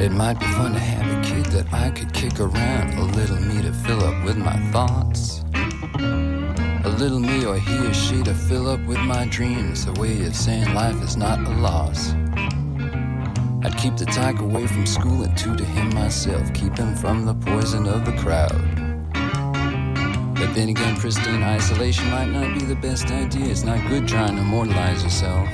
It might be fun to have a kid that I could kick around. A little me to fill up with my thoughts. A little me or he or she to fill up with my dreams. A way of saying life is not a loss. I'd keep the tyke away from school and to him myself. Keep him from the poison of the crowd. But then again, pristine isolation might not be the best idea. It's not good trying to immortalize yourself.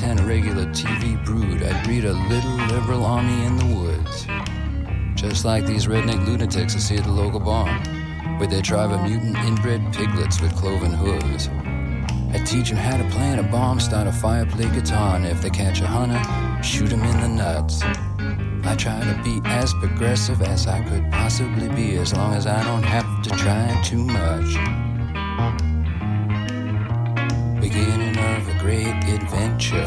One, ten regular TV brood, I'd breed a little liberal army in the woods. Just like these redneck lunatics I see at the local barn, with their tribe of mutant inbred piglets with cloven hooves. I teach them how to plant a bomb, start a fire, play guitar, and if they catch a hunter, shoot him in the nuts. I try to be as progressive as I could possibly be, as long as I don't have to try too much. Adventure.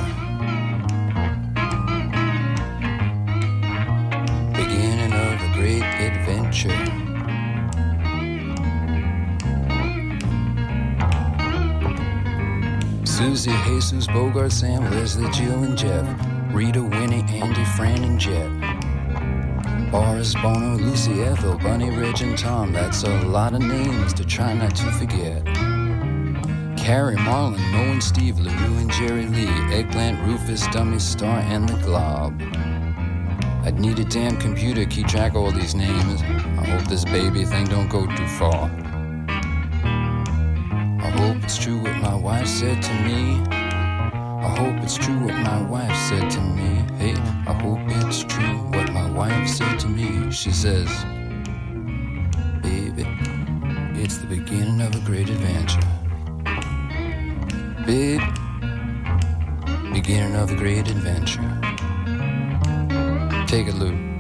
Beginning of a great adventure. Susie, Jesus, Bogart, Sam, Leslie, Jill, and Jeff. Rita, Winnie, Andy, Fran, and Jet. Boris, Bono, Lucy, Ethel, Bunny, Reg, and Tom. That's a lot of names to try not to forget. Carrie, Marlon, Mo, and Steve, LaRue, and Jerry Lee. Eggplant, Rufus, Dummy, Star, and the Glob. I'd need a damn computer to keep track of all these names. I hope this baby thing don't go too far. I hope it's true what my wife said to me. I hope it's true what my wife said to me. Hey, I hope it's true what my wife said to me. She says, Baby, it's the beginning of a great adventure. Big beginning of a great adventure. Take a Lou.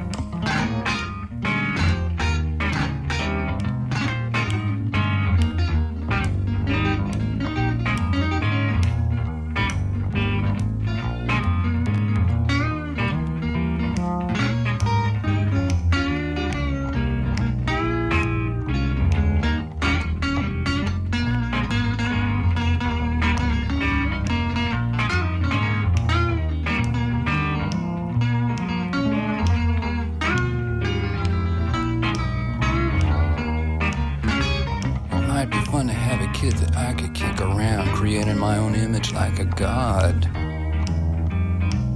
Like a god.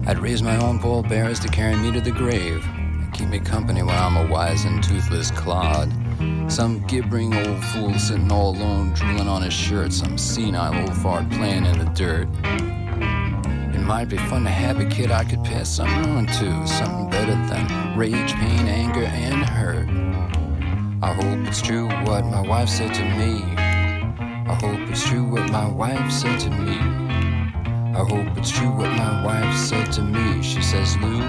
I'd raise my own pallbearers to carry me to the grave, and keep me company when I'm a wise and toothless clod. Some gibbering old fool sitting all alone, drooling on his shirt, some senile old fart playing in the dirt. It might be fun to have a kid I could pass something on to, something better than rage, pain, anger, and hurt. I hope it's true what my wife said to me. I hope it's true what my wife said to me. I hope it's true what my wife said to me. She says, Lou,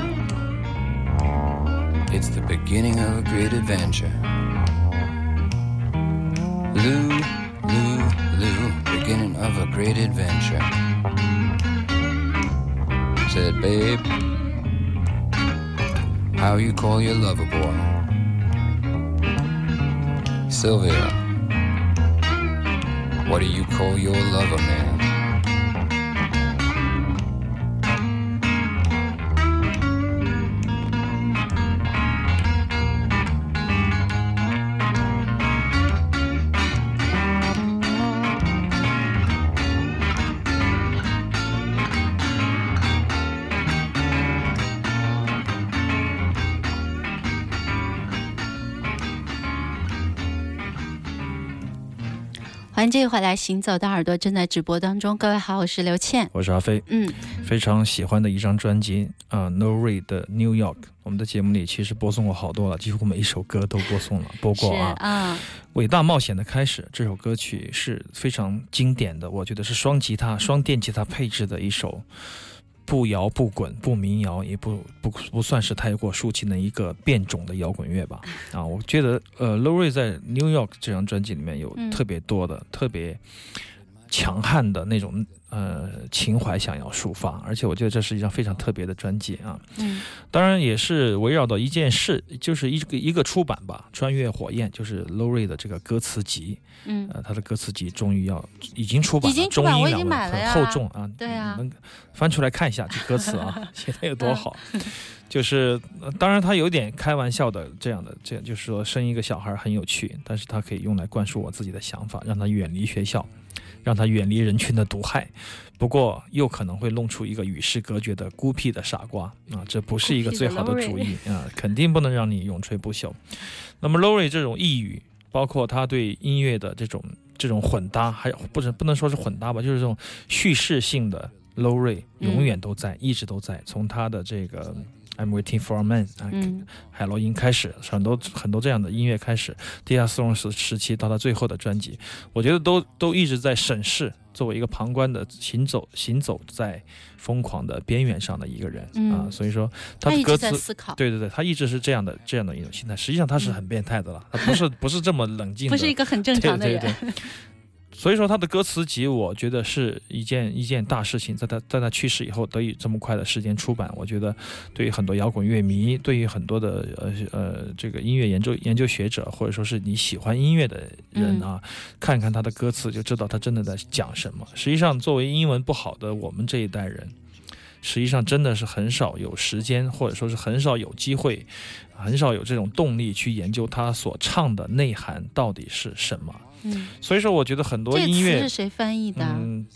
it's the beginning of a great adventure. Lou, Lou, Lou, beginning of a great adventure. Said, babe, how you call your lover boy? Sylvia, what do you call your lover man? 欢迎继续回来，行走的耳朵正在直播当中。各位好，我是刘倩。我是阿飞，嗯，非常喜欢的一张专辑啊、n o Ray 的 New York。我们的节目里其实播送过好多了，几乎每一首歌都播送了，播是过啊。嗯，伟大冒险的开始这首歌曲是非常经典的，我觉得是双吉他、双电吉他配置的一首，不摇不滚、不民谣，也不不不算是太过抒情的一个变种的摇滚乐吧。啊，我觉得呃 l o r i 在 New York 这张专辑里面有嗯特别多的、特别强悍的那种呃情怀想要抒发，而且我觉得这是一张非常特别的专辑啊。嗯。当然也是围绕到一件事，就是一个一个出版吧，《穿越火焰》就是 Lowry 的这个歌词集，嗯，呃，他的歌词集终于要已经出版了，已经出版我已经中英两文买了呀。很厚重啊，对啊。能翻出来看一下这歌词啊，写的有多好。就是，呃当然他有点开玩笑的这样的，这样就是说生一个小孩很有趣，但是他可以用来灌输我自己的想法，让他远离学校，让他远离人群的毒害。不过又可能会弄出一个与世隔绝的孤僻的傻瓜啊，这不是一个最好的主意啊，肯定不能让你永垂不朽。那么 Lowry 这种抑郁，包括他对音乐的这种这种混搭，还有不是不能说是混搭吧，就是这种叙事性的 Lowry 嗯永远都在，一直都在。从他的这个 I'm Waiting for a Man 啊，嗯海洛因开始，很多很多这样的音乐开始，地下丝绒时时期到他最后的专辑，我觉得都都一直在审视，作为一个旁观的行走行走在疯狂的边缘上的一个人、嗯啊，所以说他的歌词。思考，对对对，他一直是这样的这样的一种心态。实际上他是很变态的了，他不是不是这么冷静的，不是一个很正常的人。对对对。所以说他的歌词集，我觉得是一件一件大事情，在他在他去世以后得以这么快的时间出版，我觉得对于很多摇滚乐迷，对于很多的呃呃这个音乐研究研究学者，或者说是你喜欢音乐的人啊，看一看他的歌词就知道他真的在讲什么。实际上，作为英文不好的我们这一代人，实际上真的是很少有时间，或者说是很少有机会，很少有这种动力去研究他所唱的内涵到底是什么。嗯，所以说，我觉得很多这个词音乐是，谁翻译的？啊？嗯，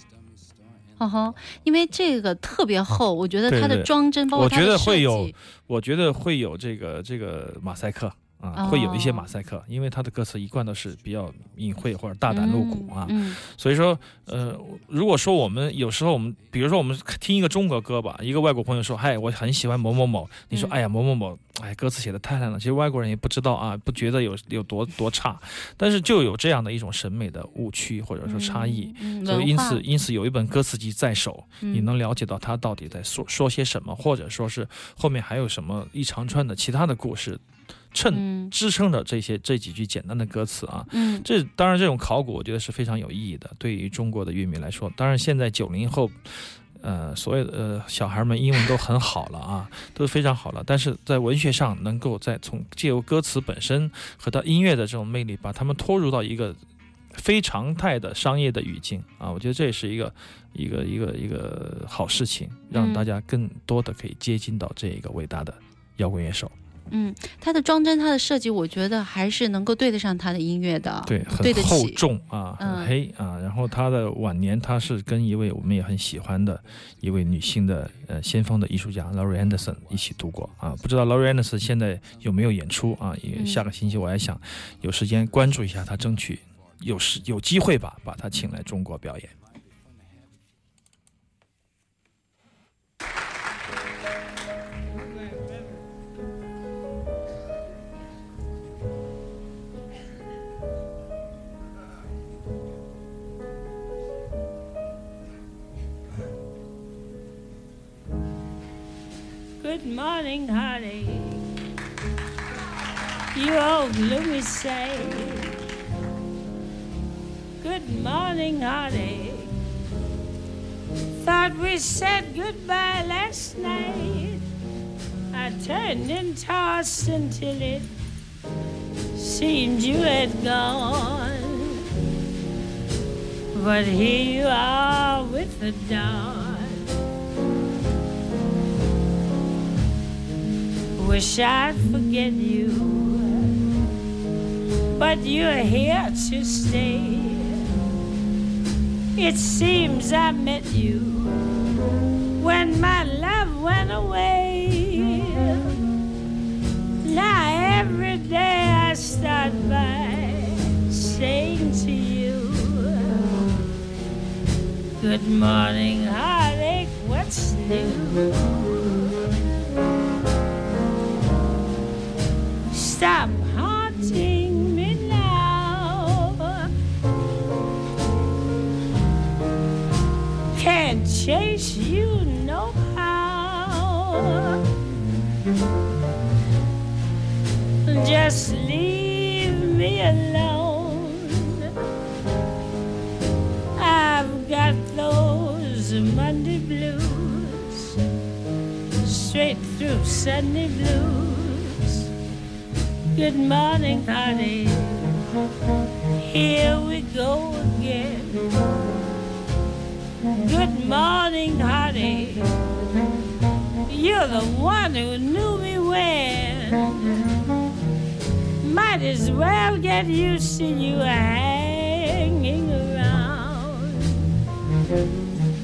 哦吼，因为这个特别厚，我觉得它的装帧，包括我觉得它的设计。会有我觉得会有这个这个马赛克啊，哦。会有一些马赛克，因为他的歌词一贯都是比较隐晦或者大胆露骨啊。嗯所以说，呃，如果说我们有时候我们，比如说我们听一个中国歌吧，一个外国朋友说，嗨，我很喜欢某某某，你说，嗯哎呀，某某某，哎，歌词写的太烂了。其实外国人也不知道啊，不觉得有有多多差，但是就有这样的一种审美的误区或者说差异。嗯，所以因此，因此有一本歌词集在手，嗯。你能了解到他到底在说说些什么，或者说是后面还有什么一长串的其他的故事，衬嗯支撑着这些这几句简单的歌词啊。嗯这当然，这种考古我觉得是非常有意义的，对于中国的乐迷来说。当然，现在九零后，呃，所有的呃小孩们英文都很好了啊，都非常好了。但是在文学上，能够在从借由歌词本身和他音乐的这种魅力，把他们拖入到一个非常态的商业的语境啊，我觉得这也是一个一个一个一个好事情，让嗯大家更多的可以接近到这一个伟大的摇滚乐手。嗯，它的装帧、它的设计，我觉得还是能够对得上它的音乐的，对，很厚。重啊，嗯很黑啊。然后他的晚年，他是跟一位我们也很喜欢的一位女性的呃先锋的艺术家 Laurie Anderson 一起度过啊。不知道 Laurie Anderson 现在有没有演出啊？也嗯下个星期我还想有时间关注一下他，争取有时有机会吧，把他请来中国表演。Good morning, honey. You old gloomy say. Good morning, honey. Thought we said goodbye last night. I turned and tossed until it seemed you had gone. But here you are with the dawn. Wish I'd forget you, but you're here to stay. It seems I met you when my love went away. Now every day I start by saying to you, Good morning, heartache. What's new? Stop haunting me now. Can't chase you no how. Just leave me alone. I've got those Monday blues, straight through Sunday blues. Good morning, honey. Here we go again. Good morning, honey. You're the one who knew me when. Might as well get used to you hanging around.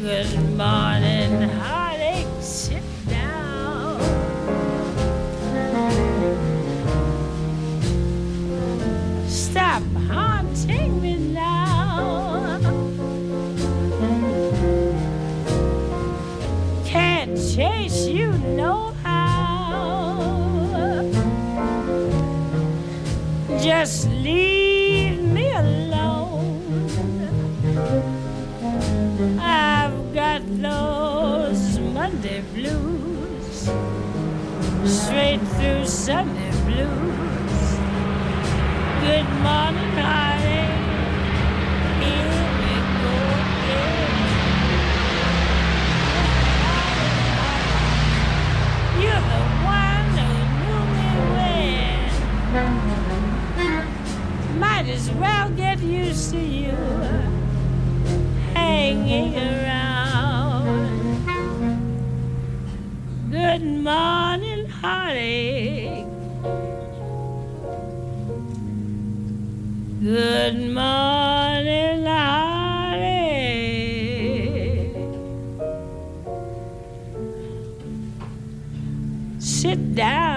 Good morning, heartache. Just leave me alone. I've got those Monday blues, straight through Sunday blues. Good morning, honey. Here we go again. You're the one who knew me when. Might as well get used to you hanging around. Good morning, heartache. Good morning, heartache. Sit down.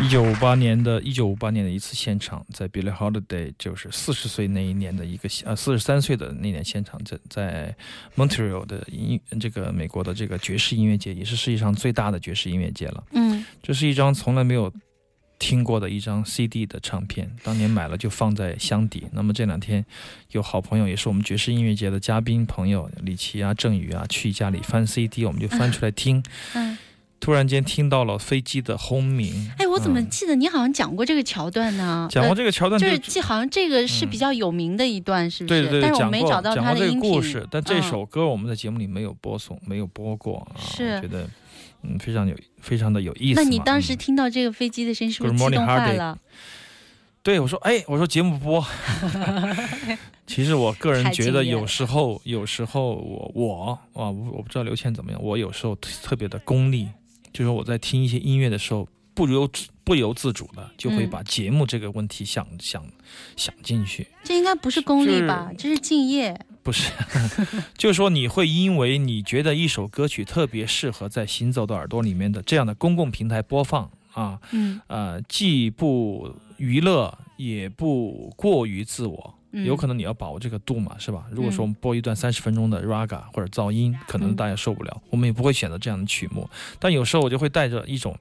一九五八年的一九五八年的一次现场，在 Billie Holiday 就是四十岁那一年的一个呃四十三岁的那年现场，在在 Montreal 的音这个美国的这个爵士音乐节，也是世界上最大的爵士音乐节了。嗯这是一张从来没有听过的一张 CD 的唱片，当年买了就放在箱底。那么这两天有好朋友，也是我们爵士音乐节的嘉宾朋友李琦啊、郑宇啊，去家里翻 CD，我们就翻出来听。嗯，突然间听到了飞机的轰鸣。哎，我怎么嗯记得你好像讲过这个桥段呢？讲过呃这个桥段就是记好像这个是比较有名的一段，是不是？对对对，但是我讲过没找到讲过这个。故事，但这嗯首歌我们在节目里没有播送，没有播过啊，是我觉得嗯非常有非常的有意思。那你当时嗯听到这个飞机的声音，是不是动坏了？对我说，哎，我说节目播。其实我个人觉得，有时候，有时候我我啊，我我不知道刘谦怎么样，我有时候特特别的功利，就是我在听一些音乐的时候，不由不由自主的就会嗯把节目这个问题想想想进去。这应该不是功利吧？这是敬业。不是，就是说你会因为你觉得一首歌曲特别适合在行走的耳朵里面的这样的公共平台播放啊，嗯呃，既不娱乐也不过于自我。嗯，有可能你要把握这个度嘛，是吧？如果说我嗯们播一段三十分钟的 raga 或者噪音，可能嗯大家受不了，我们也不会选择这样的曲目。但有时候我就会带着一种，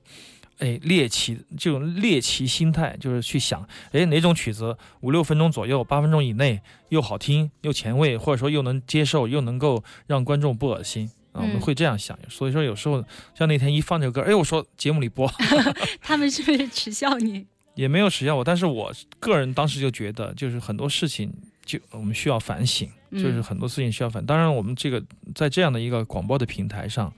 哎，猎奇这种猎奇心态，就是去想，哎，哪种曲子五六分钟左右、八分钟以内又好听又前卫，或者说又能接受，又能够让观众不恶心。啊，我们嗯会这样想，所以说有时候像那天一放这个歌，哎，我说节目里播，他们是不是耻笑你？也没有耻笑我，但是我个人当时就觉得，就是很多事情就我们需要反省，嗯就是很多事情需要反。当然，我们这个在这样的一个广播的平台上，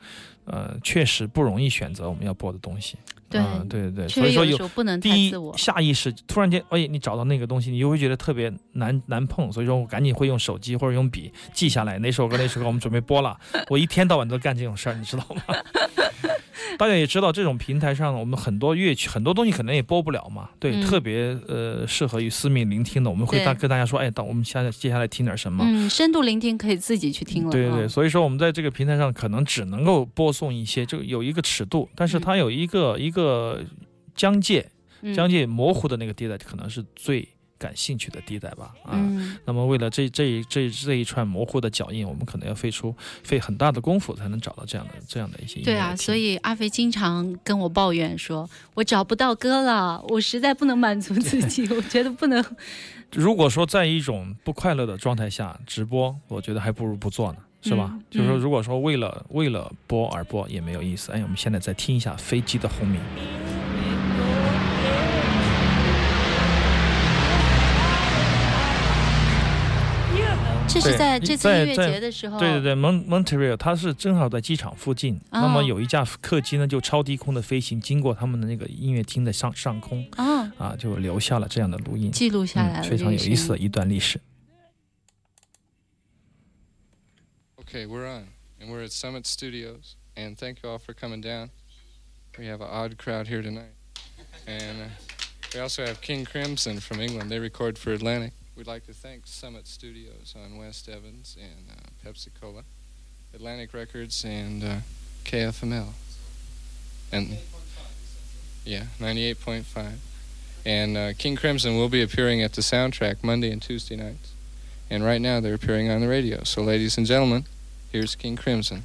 呃，确实不容易选择我们要播的东西。对嗯对对对，所以说有不能第一。下意识突然间，哎，你找到那个东西，你就会觉得特别难 难碰，所以说我赶紧会用手机或者用笔记下来哪首歌哪首歌我们准备播了。我一天到晚都干这种事儿，你知道吗？大家也知道，这种平台上我们很多乐曲很多东西可能也播不了嘛，对，嗯特别呃适合于私密聆听的，我们会大跟大家说，哎，等我们现在接下来听点什么。嗯，深度聆听可以自己去听了。对对对，啊所以说我们在这个平台上可能只能够播送一些，就有一个尺度，但是它有一个、一个疆界，嗯疆界模糊的那个地带，可能是最感兴趣的地带吧。啊，嗯那么为了这这一这这一串模糊的脚印，我们可能要费出费很大的功夫才能找到这样的这样的一些音乐对啊，所以阿飞经常跟我抱怨说，我找不到歌了，我实在不能满足自己，我觉得不能。如果说在一种不快乐的状态下直播，我觉得还不如不做呢，是吧？嗯就是说，嗯如果说为了为了播而播也没有意思。哎，我们现在再听一下飞机的轰鸣。这是在这次音乐节的时候，对对对，Mon Montreal 它是正好在机场附近，哦那么有一架客机呢就超低空的飞行，经过他们的那个音乐厅的上上空哦，啊，就留下了这样的录音，记录下来了，嗯，非常有意思的。一段历史。Okay, we're on, and we're at Summit Studios, and thank you all for coming down. We have an odd crowd here tonight, and uh, we also have King Crimson from England. They record for Atlantic. We'd like to thank Summit Studios on West Evans and uh, Pepsi Cola, Atlantic Records, and uh, KFML. And yeah, 98.5. And uh, King Crimson will be appearing at the soundtrack Monday and Tuesday nights. And right now they're appearing on the radio. So, ladies and gentlemen, here's King Crimson.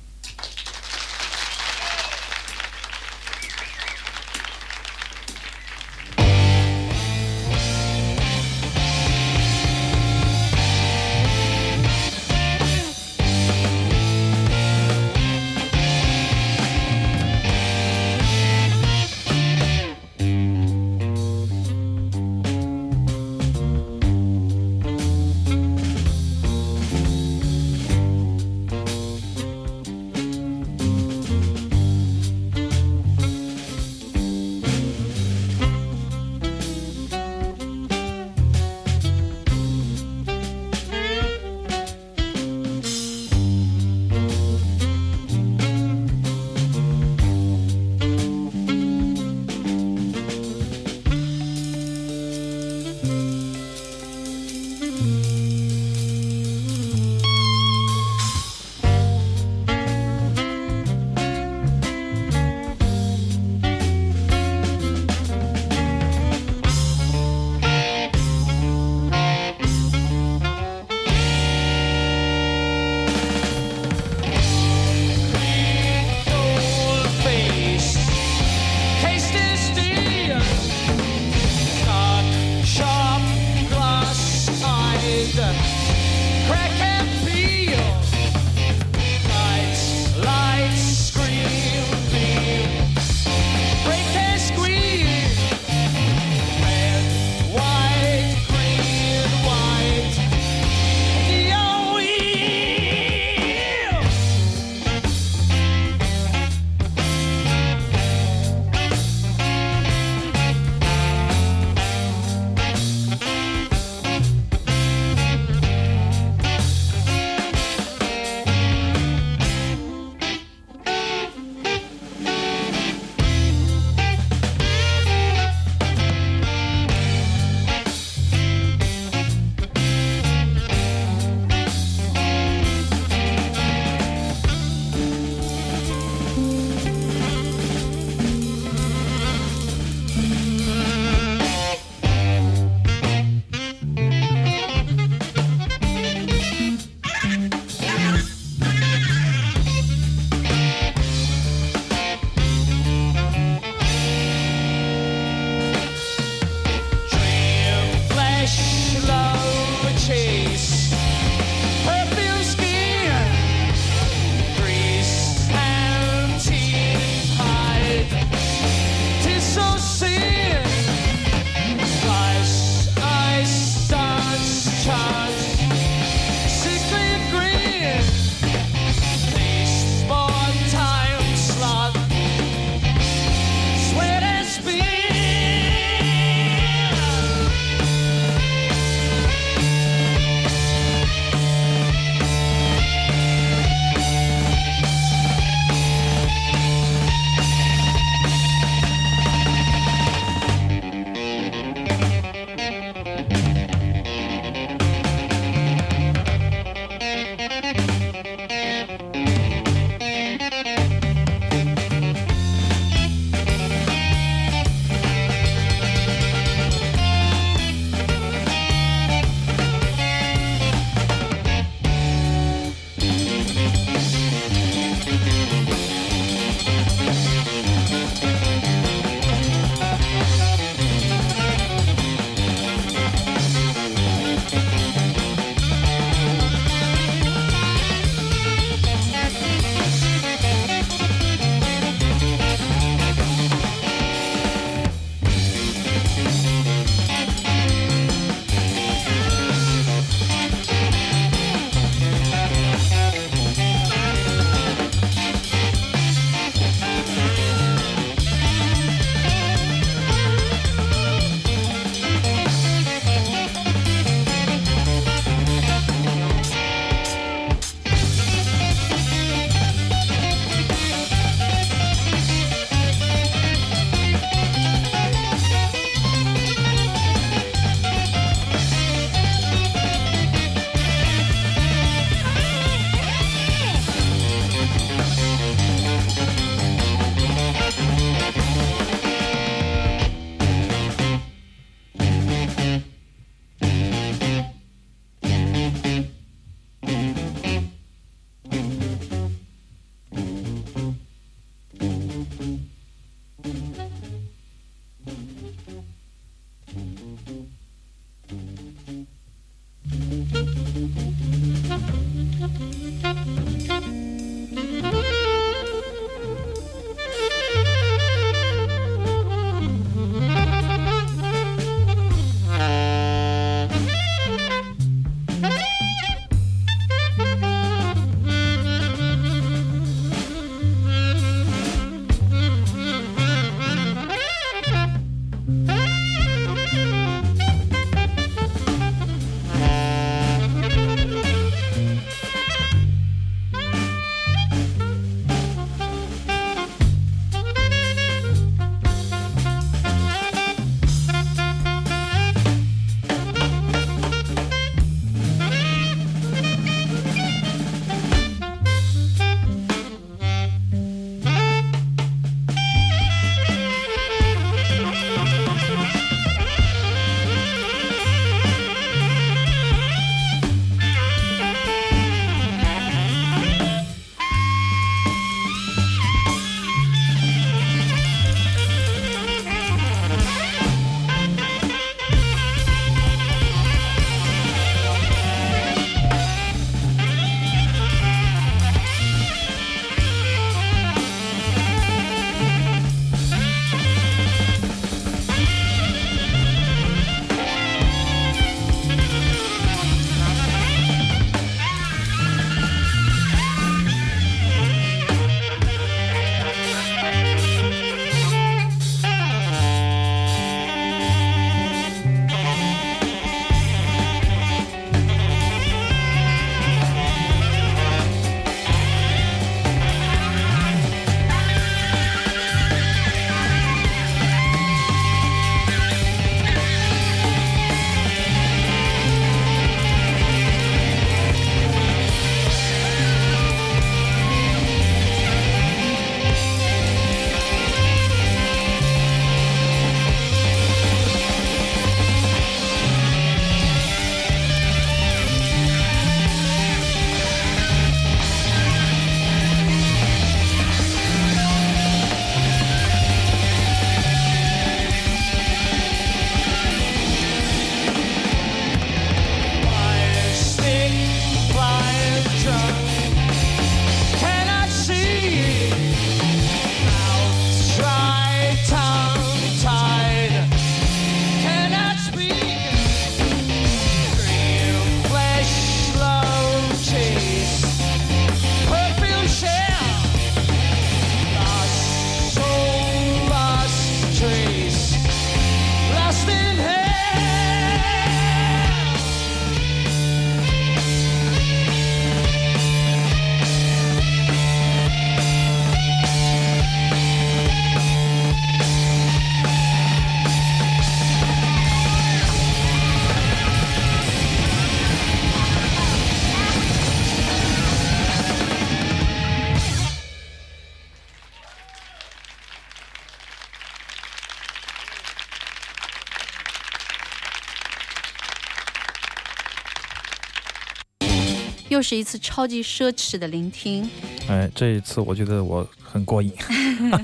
是一次超级奢侈的聆听。哎，这一次我觉得我很过瘾。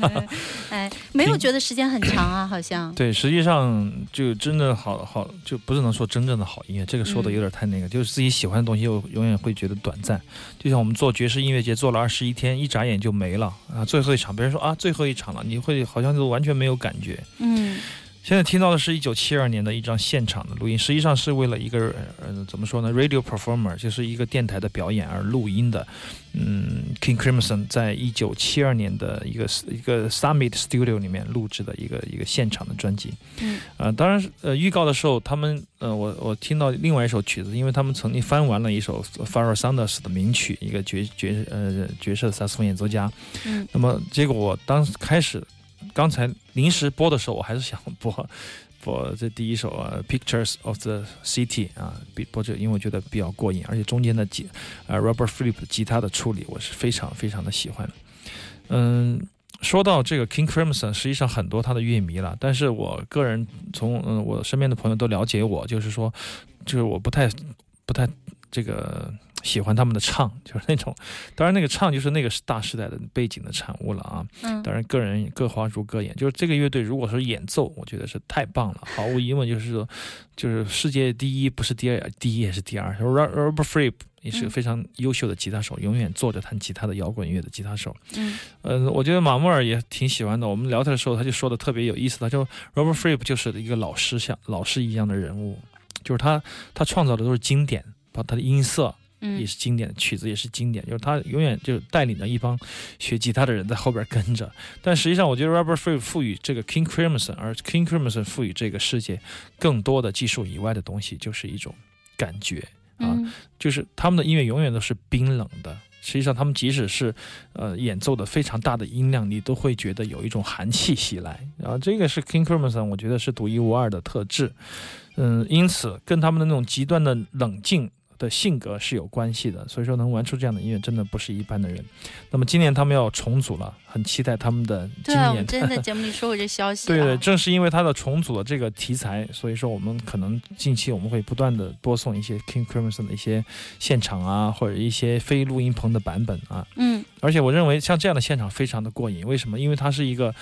哎，没有觉得时间很长啊，好像。对，实际上就真的好好，就不是能说真正的好音乐，这个说的有点太那个，就是自己喜欢的东西又永远会觉得短暂。就像我们做爵士音乐节做了二十一天，一眨眼就没了啊！最后一场，别人说啊最后一场了，你会好像就完全没有感觉。嗯现在听到的是一九七二年的一张现场的录音，实际上是为了一个呃怎么说呢，radio performer，就是一个电台的表演而录音的。嗯，King Crimson 在一九七二年的一个一个 Summit Studio 里面录制的一个一个现场的专辑。嗯，呃，当然呃预告的时候，他们呃我我听到另外一首曲子，因为他们曾经翻完了一首 Pharoah Sanders 的名曲，一个爵爵呃爵士的萨克斯风演奏家。嗯，那么结果我当时开始。刚才临时播的时候，我还是想播 播这第一首啊，《Pictures of the City》啊，比播这，因为我觉得比较过瘾，而且中间的吉呃 Robert Fripp 吉他的处理，我是非常非常的喜欢。嗯，说到这个 King Crimson，实际上很多他的乐迷了，但是我个人从嗯我身边的朋友都了解我，就是说，就是我不太不太这个。喜欢他们的唱，就是那种，当然那个唱就是那个大时代的背景的产物了啊。嗯，当然个人各花入各眼，就是这个乐队如果说演奏，我觉得是太棒了，毫无疑问就是说，就是世界第一不是第二，第一也是第二。Robert Fripp 也是个非常优秀的吉他手，永远坐着弹吉他的摇滚乐的吉他手。嗯，呃，我觉得马穆尔也挺喜欢的。我们聊天的时候，他就说的特别有意思，他就 Robert Fripp 就是一个老师像老师一样的人物，就是他他创造的都是经典，把他的音色。也是经典的曲子，也是经典。就是他永远就带领着一帮学吉他的人在后边跟着。但实际上，我觉得 Robert f r e e 赋予这个 King Crimson，而 King Crimson 赋予这个世界更多的技术以外的东西，就是一种感觉啊。就是他们的音乐永远都是冰冷的。实际上，他们即使是呃演奏的非常大的音量，你都会觉得有一种寒气袭来。然后这个是 King Crimson，我觉得是独一无二的特质。嗯，因此跟他们的那种极端的冷静。的性格是有关系的，所以说能玩出这样的音乐，真的不是一般的人。那么今年他们要重组了，很期待他们的今年。对，我们真的节目里说过这消息。对对，正是因为他的重组的这个题材，所以说我们可能近期我们会不断的播送一些 King Crimson 的一些现场啊，或者一些非录音棚的版本啊。嗯。而且我认为像这样的现场非常的过瘾，为什么？因为它是一个。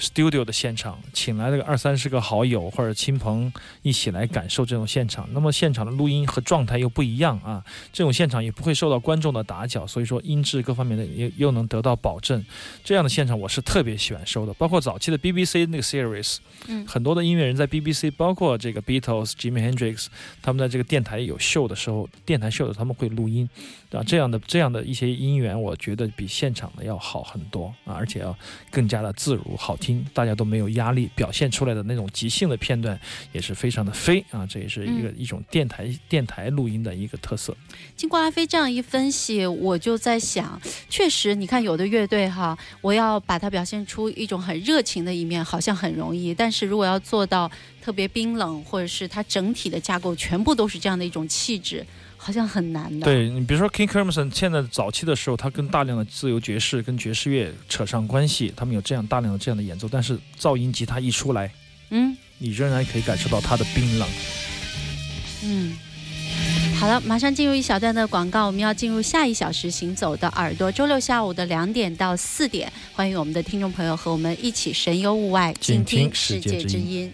Studio 的现场，请来了二三十个好友或者亲朋一起来感受这种现场。那么现场的录音和状态又不一样啊，这种现场也不会受到观众的打搅，所以说音质各方面的又又能得到保证。这样的现场我是特别喜欢收的，包括早期的 BBC 那个 series，嗯，很多的音乐人在 BBC，包括这个 Beatles、Jimmy Hendrix，他们在这个电台有秀的时候，电台秀的他们会录音，啊，这样的这样的一些音源，我觉得比现场的要好很多啊，而且要更加的自如好听。大家都没有压力，表现出来的那种即兴的片段也是非常的飞啊！这也是一个一种电台电台录音的一个特色。经过阿飞这样一分析，我就在想，确实，你看有的乐队哈，我要把它表现出一种很热情的一面，好像很容易；但是如果要做到特别冰冷，或者是它整体的架构全部都是这样的一种气质。好像很难的。对你，比如说 King Crimson，现在早期的时候，他跟大量的自由爵士跟爵士乐扯上关系，他们有这样大量的这样的演奏，但是噪音吉他一出来，嗯，你仍然可以感受到它的冰冷。嗯，好了，马上进入一小段的广告，我们要进入下一小时行走的耳朵。周六下午的两点到四点，欢迎我们的听众朋友和我们一起神游物外，静听世界之音。